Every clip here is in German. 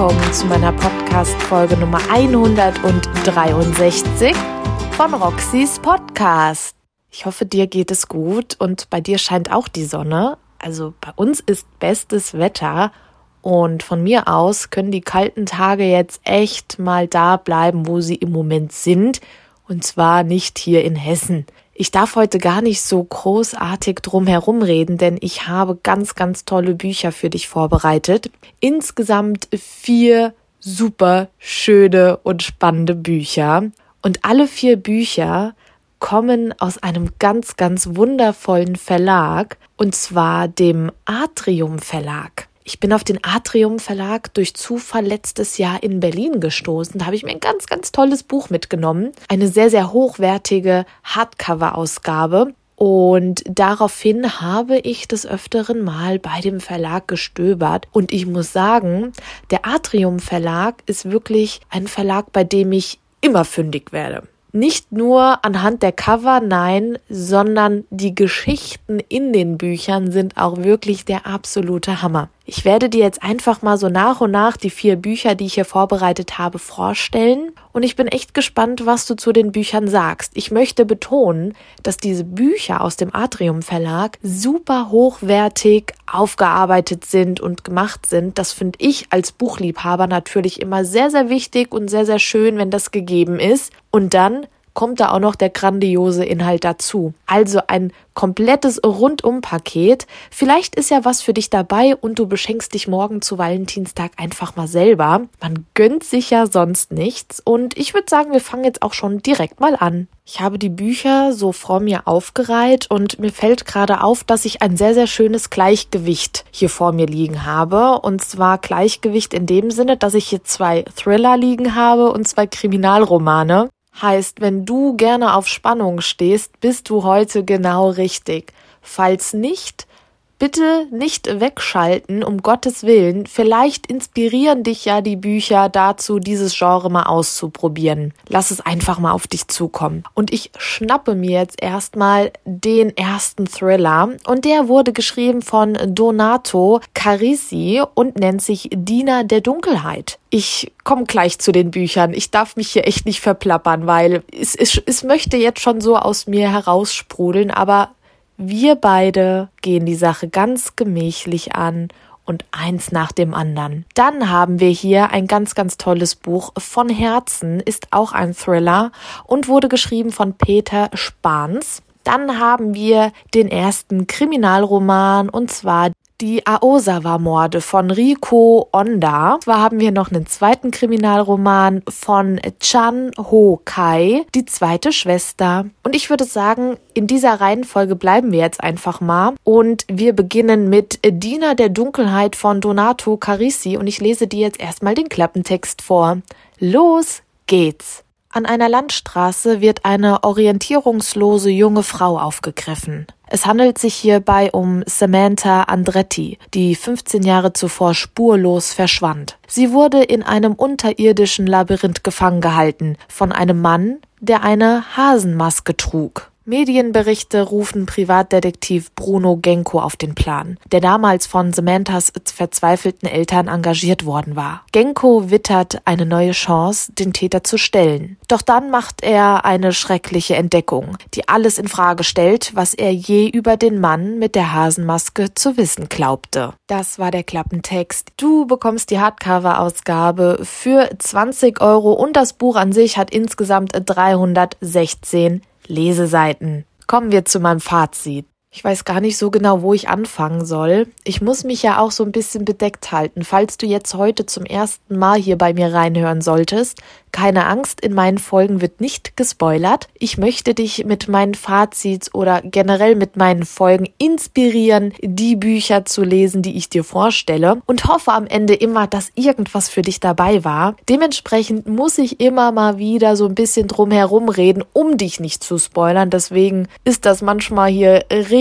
willkommen zu meiner Podcast-Folge Nummer 163 von Roxys Podcast. Ich hoffe, dir geht es gut und bei dir scheint auch die Sonne. Also bei uns ist bestes Wetter und von mir aus können die kalten Tage jetzt echt mal da bleiben, wo sie im Moment sind. Und zwar nicht hier in Hessen. Ich darf heute gar nicht so großartig drum herum reden, denn ich habe ganz, ganz tolle Bücher für dich vorbereitet. Insgesamt vier super schöne und spannende Bücher. Und alle vier Bücher kommen aus einem ganz, ganz wundervollen Verlag, und zwar dem Atrium Verlag. Ich bin auf den Atrium Verlag durch Zufall letztes Jahr in Berlin gestoßen. Da habe ich mir ein ganz, ganz tolles Buch mitgenommen. Eine sehr, sehr hochwertige Hardcover-Ausgabe. Und daraufhin habe ich des Öfteren mal bei dem Verlag gestöbert. Und ich muss sagen, der Atrium Verlag ist wirklich ein Verlag, bei dem ich immer fündig werde nicht nur anhand der Cover, nein, sondern die Geschichten in den Büchern sind auch wirklich der absolute Hammer. Ich werde dir jetzt einfach mal so nach und nach die vier Bücher, die ich hier vorbereitet habe, vorstellen. Und ich bin echt gespannt, was du zu den Büchern sagst. Ich möchte betonen, dass diese Bücher aus dem Atrium Verlag super hochwertig aufgearbeitet sind und gemacht sind. Das finde ich als Buchliebhaber natürlich immer sehr, sehr wichtig und sehr, sehr schön, wenn das gegeben ist. Und dann kommt da auch noch der grandiose Inhalt dazu. Also ein komplettes Rundum-Paket. Vielleicht ist ja was für dich dabei und du beschenkst dich morgen zu Valentinstag einfach mal selber. Man gönnt sich ja sonst nichts und ich würde sagen, wir fangen jetzt auch schon direkt mal an. Ich habe die Bücher so vor mir aufgereiht und mir fällt gerade auf, dass ich ein sehr, sehr schönes Gleichgewicht hier vor mir liegen habe. Und zwar Gleichgewicht in dem Sinne, dass ich hier zwei Thriller liegen habe und zwei Kriminalromane. Heißt, wenn du gerne auf Spannung stehst, bist du heute genau richtig. Falls nicht, bitte nicht wegschalten, um Gottes Willen. Vielleicht inspirieren dich ja die Bücher dazu, dieses Genre mal auszuprobieren. Lass es einfach mal auf dich zukommen. Und ich schnappe mir jetzt erstmal den ersten Thriller. Und der wurde geschrieben von Donato Carisi und nennt sich Diener der Dunkelheit. Ich komme gleich zu den Büchern. Ich darf mich hier echt nicht verplappern, weil es, es, es möchte jetzt schon so aus mir heraussprudeln, aber wir beide gehen die Sache ganz gemächlich an und eins nach dem anderen. Dann haben wir hier ein ganz, ganz tolles Buch von Herzen, ist auch ein Thriller und wurde geschrieben von Peter Spahns. Dann haben wir den ersten Kriminalroman und zwar die Aosawa-Morde von Riko Onda. Zwar haben wir noch einen zweiten Kriminalroman von Chan Ho Kai, die zweite Schwester. Und ich würde sagen, in dieser Reihenfolge bleiben wir jetzt einfach mal. Und wir beginnen mit Diener der Dunkelheit von Donato Carisi. Und ich lese dir jetzt erstmal den Klappentext vor. Los geht's! An einer Landstraße wird eine orientierungslose junge Frau aufgegriffen. Es handelt sich hierbei um Samantha Andretti, die 15 Jahre zuvor spurlos verschwand. Sie wurde in einem unterirdischen Labyrinth gefangen gehalten von einem Mann, der eine Hasenmaske trug. Medienberichte rufen Privatdetektiv Bruno Genko auf den Plan, der damals von Samanthas verzweifelten Eltern engagiert worden war. Genko wittert eine neue Chance, den Täter zu stellen. Doch dann macht er eine schreckliche Entdeckung, die alles in Frage stellt, was er je über den Mann mit der Hasenmaske zu wissen glaubte. Das war der Klappentext. Du bekommst die Hardcover-Ausgabe für 20 Euro und das Buch an sich hat insgesamt 316 Leseseiten. Kommen wir zu meinem Fazit. Ich weiß gar nicht so genau, wo ich anfangen soll. Ich muss mich ja auch so ein bisschen bedeckt halten. Falls du jetzt heute zum ersten Mal hier bei mir reinhören solltest, keine Angst, in meinen Folgen wird nicht gespoilert. Ich möchte dich mit meinen Fazits oder generell mit meinen Folgen inspirieren, die Bücher zu lesen, die ich dir vorstelle und hoffe am Ende immer, dass irgendwas für dich dabei war. Dementsprechend muss ich immer mal wieder so ein bisschen drum herum reden, um dich nicht zu spoilern. Deswegen ist das manchmal hier richtig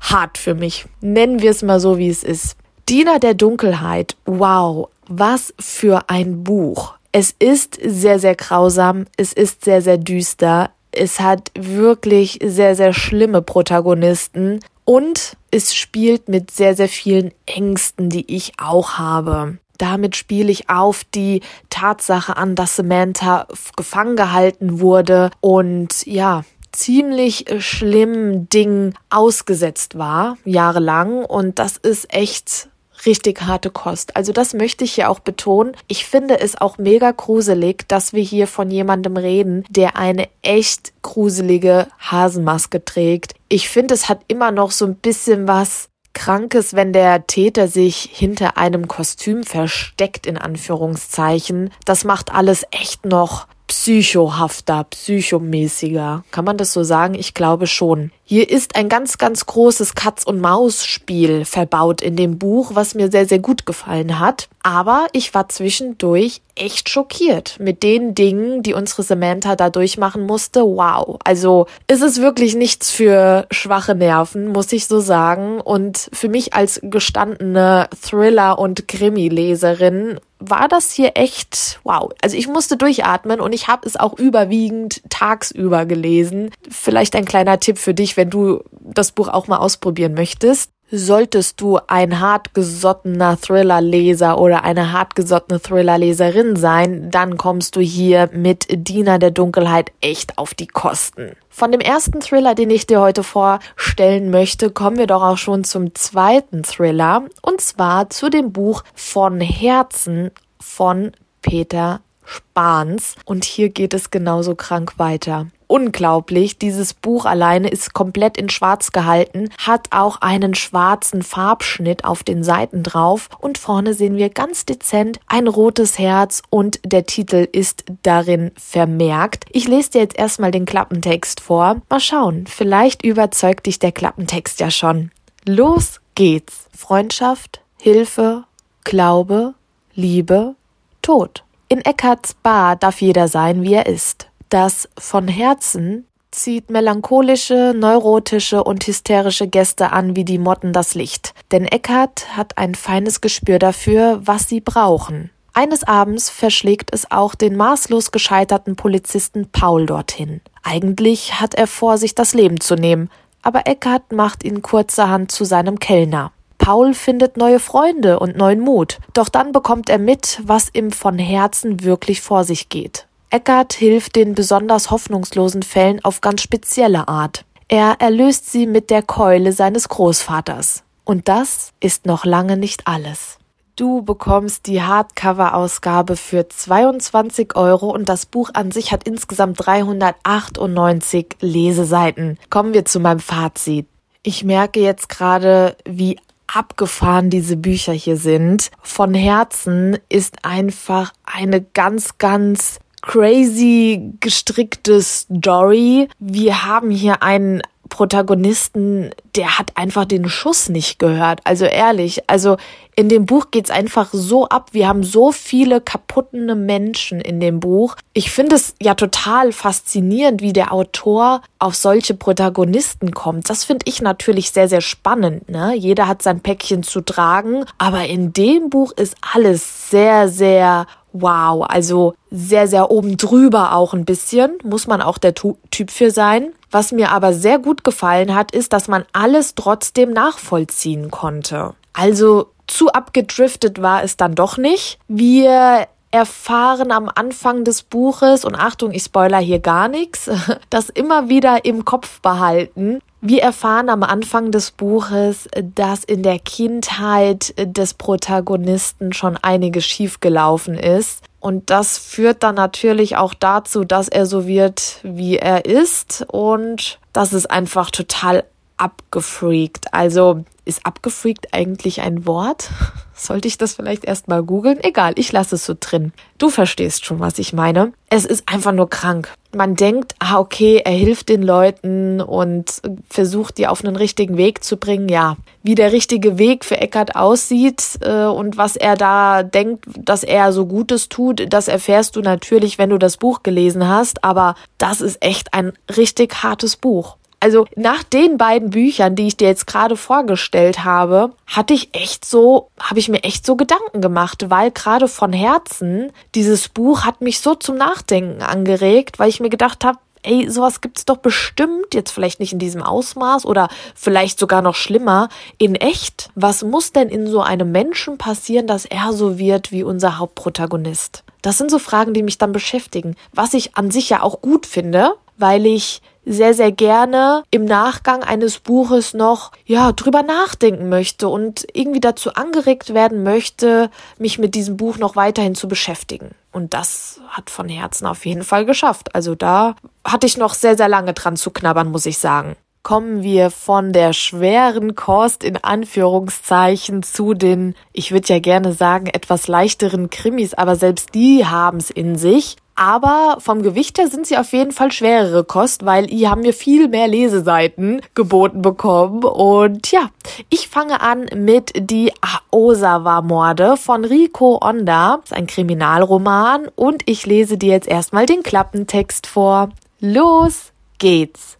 hart für mich. Nennen wir es mal so, wie es ist. Diener der Dunkelheit. Wow, was für ein Buch. Es ist sehr, sehr grausam, es ist sehr, sehr düster, es hat wirklich sehr, sehr schlimme Protagonisten und es spielt mit sehr, sehr vielen Ängsten, die ich auch habe. Damit spiele ich auf die Tatsache an, dass Samantha gefangen gehalten wurde und ja, ziemlich schlimmen Dingen ausgesetzt war, jahrelang. Und das ist echt richtig harte Kost. Also das möchte ich hier auch betonen. Ich finde es auch mega gruselig, dass wir hier von jemandem reden, der eine echt gruselige Hasenmaske trägt. Ich finde, es hat immer noch so ein bisschen was Krankes, wenn der Täter sich hinter einem Kostüm versteckt, in Anführungszeichen. Das macht alles echt noch psychohafter, psychomäßiger. Kann man das so sagen? Ich glaube schon. Hier ist ein ganz, ganz großes Katz-und-Maus-Spiel verbaut in dem Buch, was mir sehr, sehr gut gefallen hat. Aber ich war zwischendurch echt schockiert mit den Dingen, die unsere Samantha da durchmachen musste. Wow. Also ist es wirklich nichts für schwache Nerven, muss ich so sagen. Und für mich als gestandene Thriller- und Krimi-Leserin war das hier echt wow. Also ich musste durchatmen und ich habe es auch überwiegend tagsüber gelesen. Vielleicht ein kleiner Tipp für dich, wenn du das Buch auch mal ausprobieren möchtest. Solltest du ein hartgesottener Thriller-Leser oder eine hartgesottene Thriller-Leserin sein, dann kommst du hier mit Diener der Dunkelheit echt auf die Kosten. Von dem ersten Thriller, den ich dir heute vorstellen möchte, kommen wir doch auch schon zum zweiten Thriller und zwar zu dem Buch Von Herzen von Peter Spahns. Und hier geht es genauso krank weiter unglaublich. Dieses Buch alleine ist komplett in schwarz gehalten, hat auch einen schwarzen Farbschnitt auf den Seiten drauf und vorne sehen wir ganz dezent ein rotes Herz und der Titel ist darin vermerkt. Ich lese dir jetzt erstmal den Klappentext vor. Mal schauen, vielleicht überzeugt dich der Klappentext ja schon. Los geht's. Freundschaft, Hilfe, Glaube, Liebe, Tod. In Eckarts Bar darf jeder sein, wie er ist. Das von Herzen zieht melancholische, neurotische und hysterische Gäste an wie die Motten das Licht. Denn Eckart hat ein feines Gespür dafür, was sie brauchen. Eines Abends verschlägt es auch den maßlos gescheiterten Polizisten Paul dorthin. Eigentlich hat er vor, sich das Leben zu nehmen, aber Eckart macht ihn kurzerhand zu seinem Kellner. Paul findet neue Freunde und neuen Mut, doch dann bekommt er mit, was ihm von Herzen wirklich vor sich geht. Eckart hilft den besonders hoffnungslosen Fällen auf ganz spezielle Art. Er erlöst sie mit der Keule seines Großvaters. Und das ist noch lange nicht alles. Du bekommst die Hardcover-Ausgabe für 22 Euro und das Buch an sich hat insgesamt 398 Leseseiten. Kommen wir zu meinem Fazit. Ich merke jetzt gerade, wie abgefahren diese Bücher hier sind. Von Herzen ist einfach eine ganz, ganz crazy gestrickte Story. Wir haben hier einen Protagonisten, der hat einfach den Schuss nicht gehört. Also ehrlich, also in dem Buch geht's einfach so ab. Wir haben so viele kaputtene Menschen in dem Buch. Ich finde es ja total faszinierend, wie der Autor auf solche Protagonisten kommt. Das finde ich natürlich sehr, sehr spannend. Ne? Jeder hat sein Päckchen zu tragen, aber in dem Buch ist alles sehr, sehr wow, also sehr, sehr oben drüber auch ein bisschen, muss man auch der Typ für sein. Was mir aber sehr gut gefallen hat, ist, dass man alles trotzdem nachvollziehen konnte. Also zu abgedriftet war es dann doch nicht. Wir erfahren am Anfang des Buches, und Achtung, ich spoiler hier gar nichts, das immer wieder im Kopf behalten. Wir erfahren am Anfang des Buches, dass in der Kindheit des Protagonisten schon einiges schiefgelaufen ist. Und das führt dann natürlich auch dazu, dass er so wird, wie er ist. Und das ist einfach total abgefreakt. Also ist abgefreakt eigentlich ein Wort? Sollte ich das vielleicht erstmal googeln? Egal, ich lasse es so drin. Du verstehst schon, was ich meine. Es ist einfach nur krank. Man denkt, ah, okay, er hilft den Leuten und versucht, die auf einen richtigen Weg zu bringen. Ja, wie der richtige Weg für Eckart aussieht äh, und was er da denkt, dass er so Gutes tut, das erfährst du natürlich, wenn du das Buch gelesen hast. Aber das ist echt ein richtig hartes Buch. Also nach den beiden Büchern, die ich dir jetzt gerade vorgestellt habe, hatte ich echt so, habe ich mir echt so Gedanken gemacht, weil gerade von Herzen dieses Buch hat mich so zum Nachdenken angeregt, weil ich mir gedacht habe, ey, sowas gibt's doch bestimmt, jetzt vielleicht nicht in diesem Ausmaß oder vielleicht sogar noch schlimmer, in echt. Was muss denn in so einem Menschen passieren, dass er so wird wie unser Hauptprotagonist? Das sind so Fragen, die mich dann beschäftigen. Was ich an sich ja auch gut finde, weil ich sehr, sehr gerne im Nachgang eines Buches noch, ja, drüber nachdenken möchte und irgendwie dazu angeregt werden möchte, mich mit diesem Buch noch weiterhin zu beschäftigen. Und das hat von Herzen auf jeden Fall geschafft. Also da hatte ich noch sehr, sehr lange dran zu knabbern, muss ich sagen kommen wir von der schweren Kost in Anführungszeichen zu den, ich würde ja gerne sagen, etwas leichteren Krimis, aber selbst die haben's in sich. Aber vom Gewicht her sind sie auf jeden Fall schwerere Kost, weil hier haben wir viel mehr Leseseiten geboten bekommen. Und ja, ich fange an mit die Aosawa-Morde von Rico Onda. Das ist ein Kriminalroman und ich lese dir jetzt erstmal den Klappentext vor. Los geht's!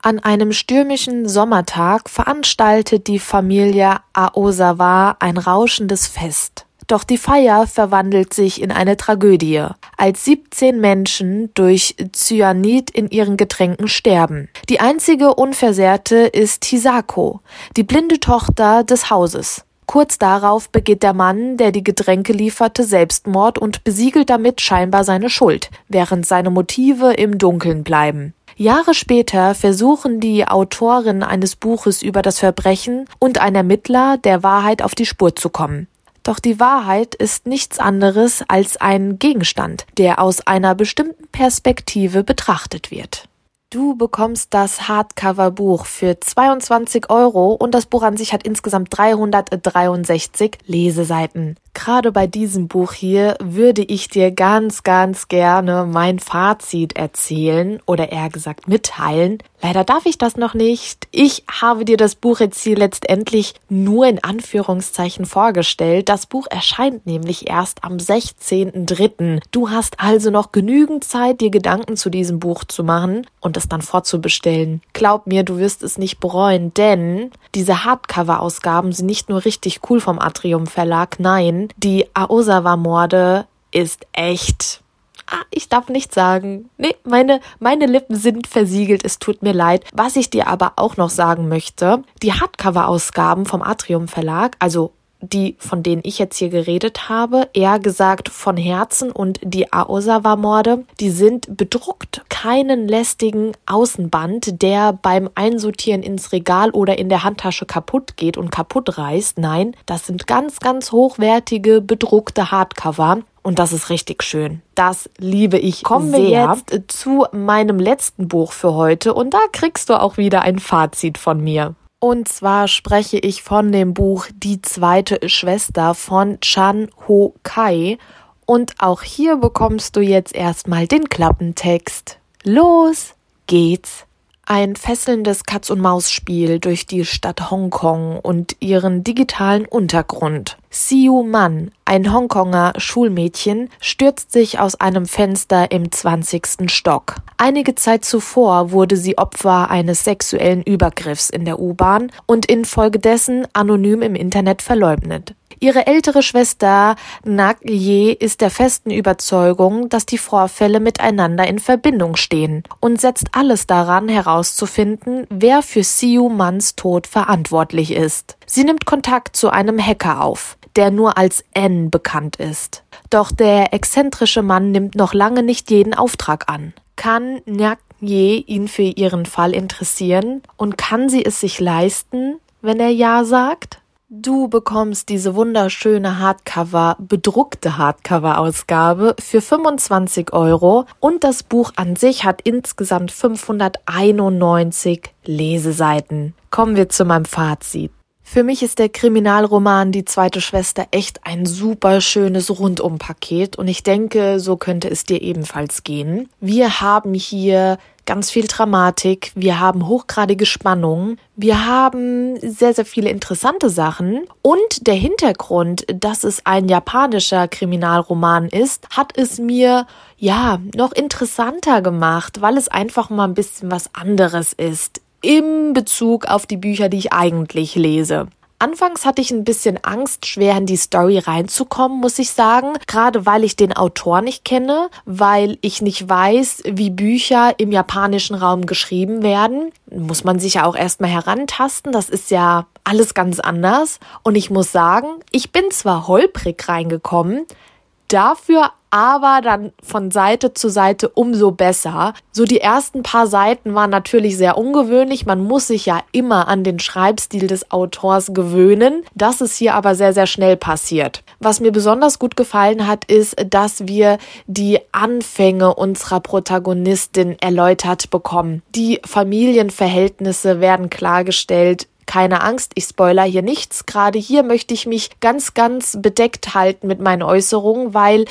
An einem stürmischen Sommertag veranstaltet die Familie Aosawa ein rauschendes Fest. Doch die Feier verwandelt sich in eine Tragödie, als 17 Menschen durch Cyanid in ihren Getränken sterben. Die einzige Unversehrte ist Hisako, die blinde Tochter des Hauses. Kurz darauf begeht der Mann, der die Getränke lieferte, Selbstmord und besiegelt damit scheinbar seine Schuld, während seine Motive im Dunkeln bleiben. Jahre später versuchen die Autoren eines Buches über das Verbrechen und ein Ermittler der Wahrheit auf die Spur zu kommen. Doch die Wahrheit ist nichts anderes als ein Gegenstand, der aus einer bestimmten Perspektive betrachtet wird. Du bekommst das Hardcover-Buch für 22 Euro und das Buch an sich hat insgesamt 363 Leseseiten gerade bei diesem Buch hier würde ich dir ganz, ganz gerne mein Fazit erzählen oder eher gesagt mitteilen. Leider darf ich das noch nicht. Ich habe dir das Buch jetzt hier letztendlich nur in Anführungszeichen vorgestellt. Das Buch erscheint nämlich erst am 16.03. Du hast also noch genügend Zeit, dir Gedanken zu diesem Buch zu machen und es dann vorzubestellen. Glaub mir, du wirst es nicht bereuen, denn diese Hardcover-Ausgaben sind nicht nur richtig cool vom Atrium Verlag, nein, die Aosawa-Morde ist echt. Ah, ich darf nicht sagen. Nee, meine, meine Lippen sind versiegelt. Es tut mir leid. Was ich dir aber auch noch sagen möchte, die Hardcover-Ausgaben vom Atrium Verlag, also die, von denen ich jetzt hier geredet habe, eher gesagt von Herzen und die Aosawa-Morde, die sind bedruckt. Keinen lästigen Außenband, der beim Einsortieren ins Regal oder in der Handtasche kaputt geht und kaputt reißt. Nein, das sind ganz, ganz hochwertige bedruckte Hardcover. Und das ist richtig schön. Das liebe ich Kommen sehr. wir jetzt zu meinem letzten Buch für heute und da kriegst du auch wieder ein Fazit von mir. Und zwar spreche ich von dem Buch Die zweite Schwester von Chan Ho Kai. Und auch hier bekommst du jetzt erstmal den Klappentext. Los geht's! Ein fesselndes Katz-und-Maus-Spiel durch die Stadt Hongkong und ihren digitalen Untergrund. Siu Man, ein Hongkonger Schulmädchen, stürzt sich aus einem Fenster im 20. Stock. Einige Zeit zuvor wurde sie Opfer eines sexuellen Übergriffs in der U-Bahn und infolgedessen anonym im Internet verleugnet. Ihre ältere Schwester Nak Ye ist der festen Überzeugung, dass die Vorfälle miteinander in Verbindung stehen und setzt alles daran herauszufinden, wer für Siu Mans Tod verantwortlich ist. Sie nimmt Kontakt zu einem Hacker auf, der nur als N bekannt ist. Doch der exzentrische Mann nimmt noch lange nicht jeden Auftrag an. Kann Nak Ye ihn für ihren Fall interessieren und kann sie es sich leisten, wenn er Ja sagt? Du bekommst diese wunderschöne Hardcover, bedruckte Hardcover-Ausgabe für 25 Euro und das Buch an sich hat insgesamt 591 Leseseiten. Kommen wir zu meinem Fazit. Für mich ist der Kriminalroman Die zweite Schwester echt ein super schönes Rundumpaket und ich denke, so könnte es dir ebenfalls gehen. Wir haben hier ganz viel Dramatik, wir haben hochgradige Spannung, wir haben sehr, sehr viele interessante Sachen und der Hintergrund, dass es ein japanischer Kriminalroman ist, hat es mir ja noch interessanter gemacht, weil es einfach mal ein bisschen was anderes ist im Bezug auf die Bücher, die ich eigentlich lese. Anfangs hatte ich ein bisschen Angst, schwer in die Story reinzukommen, muss ich sagen. Gerade weil ich den Autor nicht kenne, weil ich nicht weiß, wie Bücher im japanischen Raum geschrieben werden. Muss man sich ja auch erstmal herantasten. Das ist ja alles ganz anders. Und ich muss sagen, ich bin zwar holprig reingekommen, dafür aber dann von Seite zu Seite umso besser. So die ersten paar Seiten waren natürlich sehr ungewöhnlich. Man muss sich ja immer an den Schreibstil des Autors gewöhnen. Das ist hier aber sehr, sehr schnell passiert. Was mir besonders gut gefallen hat, ist, dass wir die Anfänge unserer Protagonistin erläutert bekommen. Die Familienverhältnisse werden klargestellt keine Angst, ich spoiler hier nichts. Gerade hier möchte ich mich ganz, ganz bedeckt halten mit meinen Äußerungen, weil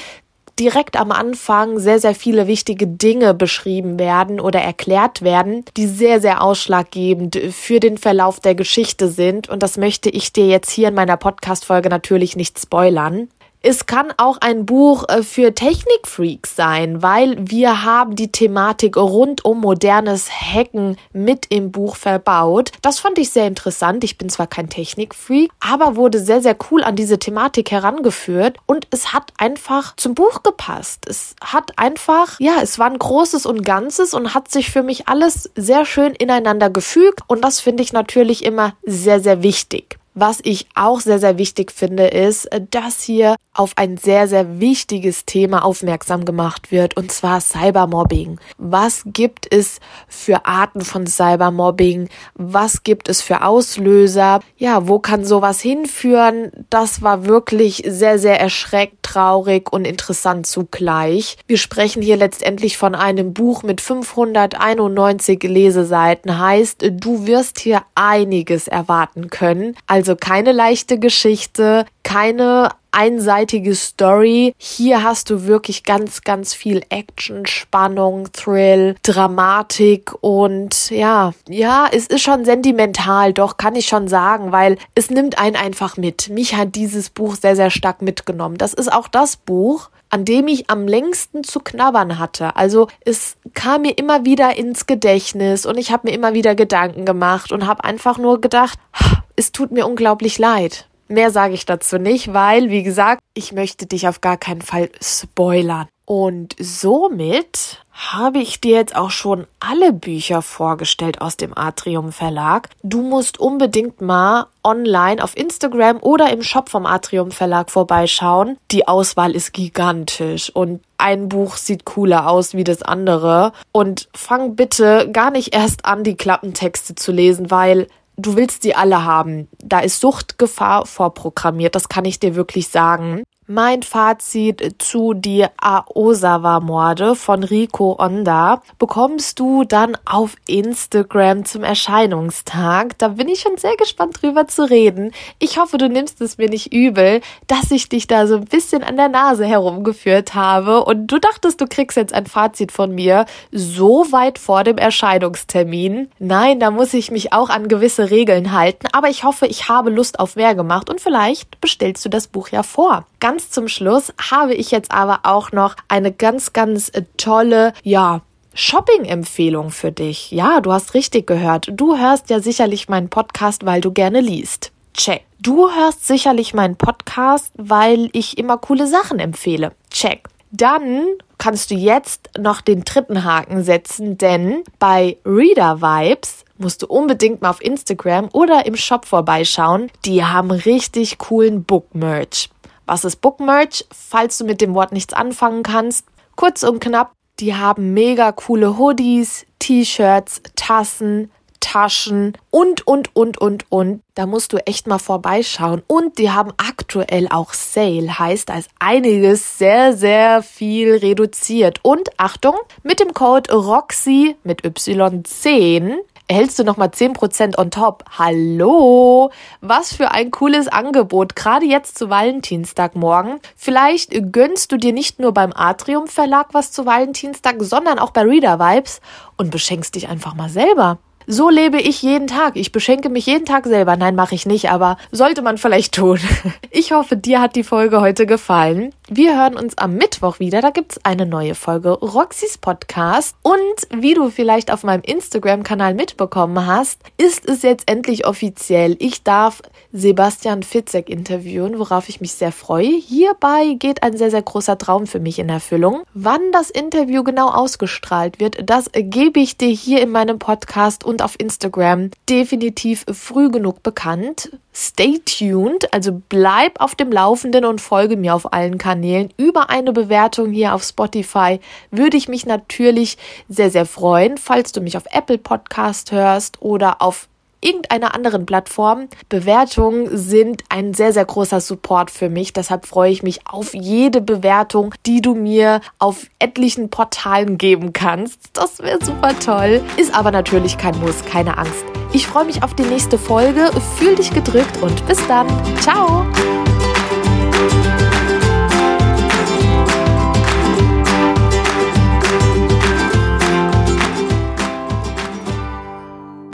direkt am Anfang sehr, sehr viele wichtige Dinge beschrieben werden oder erklärt werden, die sehr, sehr ausschlaggebend für den Verlauf der Geschichte sind. Und das möchte ich dir jetzt hier in meiner Podcast-Folge natürlich nicht spoilern. Es kann auch ein Buch äh, für Technikfreaks sein, weil wir haben die Thematik rund um modernes Hacken mit im Buch verbaut. Das fand ich sehr interessant. Ich bin zwar kein Technikfreak, aber wurde sehr, sehr cool an diese Thematik herangeführt und es hat einfach zum Buch gepasst. Es hat einfach, ja, es war ein großes und Ganzes und hat sich für mich alles sehr schön ineinander gefügt und das finde ich natürlich immer sehr, sehr wichtig. Was ich auch sehr, sehr wichtig finde, ist, dass hier auf ein sehr, sehr wichtiges Thema aufmerksam gemacht wird, und zwar Cybermobbing. Was gibt es für Arten von Cybermobbing? Was gibt es für Auslöser? Ja, wo kann sowas hinführen? Das war wirklich sehr, sehr erschreckend, traurig und interessant zugleich. Wir sprechen hier letztendlich von einem Buch mit 591 Leseseiten, heißt, du wirst hier einiges erwarten können. Also keine leichte Geschichte, keine einseitige Story. Hier hast du wirklich ganz, ganz viel Action, Spannung, Thrill, Dramatik und ja, ja, es ist schon sentimental, doch kann ich schon sagen, weil es nimmt einen einfach mit. Mich hat dieses Buch sehr, sehr stark mitgenommen. Das ist auch das Buch, an dem ich am längsten zu knabbern hatte. Also es kam mir immer wieder ins Gedächtnis und ich habe mir immer wieder Gedanken gemacht und habe einfach nur gedacht, es tut mir unglaublich leid. Mehr sage ich dazu nicht, weil, wie gesagt, ich möchte dich auf gar keinen Fall spoilern. Und somit habe ich dir jetzt auch schon alle Bücher vorgestellt aus dem Atrium Verlag. Du musst unbedingt mal online auf Instagram oder im Shop vom Atrium Verlag vorbeischauen. Die Auswahl ist gigantisch und ein Buch sieht cooler aus wie das andere. Und fang bitte gar nicht erst an, die Klappentexte zu lesen, weil du willst sie alle haben. Da ist Suchtgefahr vorprogrammiert, das kann ich dir wirklich sagen. Mein Fazit zu die Aosawa-Morde von Rico Onda bekommst du dann auf Instagram zum Erscheinungstag. Da bin ich schon sehr gespannt drüber zu reden. Ich hoffe, du nimmst es mir nicht übel, dass ich dich da so ein bisschen an der Nase herumgeführt habe und du dachtest, du kriegst jetzt ein Fazit von mir so weit vor dem Erscheinungstermin. Nein, da muss ich mich auch an gewisse Regeln halten, aber ich hoffe, ich habe Lust auf mehr gemacht und vielleicht bestellst du das Buch ja vor. Ganz zum Schluss habe ich jetzt aber auch noch eine ganz, ganz tolle, ja, Shopping-Empfehlung für dich. Ja, du hast richtig gehört. Du hörst ja sicherlich meinen Podcast, weil du gerne liest. Check. Du hörst sicherlich meinen Podcast, weil ich immer coole Sachen empfehle. Check. Dann kannst du jetzt noch den dritten Haken setzen, denn bei Reader Vibes musst du unbedingt mal auf Instagram oder im Shop vorbeischauen. Die haben richtig coolen Book Merch. Was ist Bookmerch? Falls du mit dem Wort nichts anfangen kannst, kurz und knapp, die haben mega coole Hoodies, T-Shirts, Tassen, Taschen und, und, und, und, und. Da musst du echt mal vorbeischauen. Und die haben aktuell auch Sale, heißt, da ist einiges sehr, sehr viel reduziert. Und Achtung, mit dem Code ROXY mit Y10 erhältst du nochmal 10% on top. Hallo! Was für ein cooles Angebot, gerade jetzt zu Valentinstag morgen. Vielleicht gönnst du dir nicht nur beim Atrium Verlag was zu Valentinstag, sondern auch bei Reader Vibes und beschenkst dich einfach mal selber. So lebe ich jeden Tag. Ich beschenke mich jeden Tag selber. Nein, mache ich nicht, aber sollte man vielleicht tun. Ich hoffe, dir hat die Folge heute gefallen. Wir hören uns am Mittwoch wieder. Da gibt es eine neue Folge Roxys Podcast. Und wie du vielleicht auf meinem Instagram-Kanal mitbekommen hast, ist es jetzt endlich offiziell. Ich darf Sebastian Fitzek interviewen, worauf ich mich sehr freue. Hierbei geht ein sehr, sehr großer Traum für mich in Erfüllung. Wann das Interview genau ausgestrahlt wird, das gebe ich dir hier in meinem Podcast und auf Instagram definitiv früh genug bekannt. Stay tuned, also bleib auf dem Laufenden und folge mir auf allen Kanälen. Über eine Bewertung hier auf Spotify würde ich mich natürlich sehr, sehr freuen, falls du mich auf Apple Podcast hörst oder auf irgendeiner anderen Plattform. Bewertungen sind ein sehr, sehr großer Support für mich. Deshalb freue ich mich auf jede Bewertung, die du mir auf etlichen Portalen geben kannst. Das wäre super toll. Ist aber natürlich kein Muss, keine Angst. Ich freue mich auf die nächste Folge. Fühl dich gedrückt und bis dann. Ciao.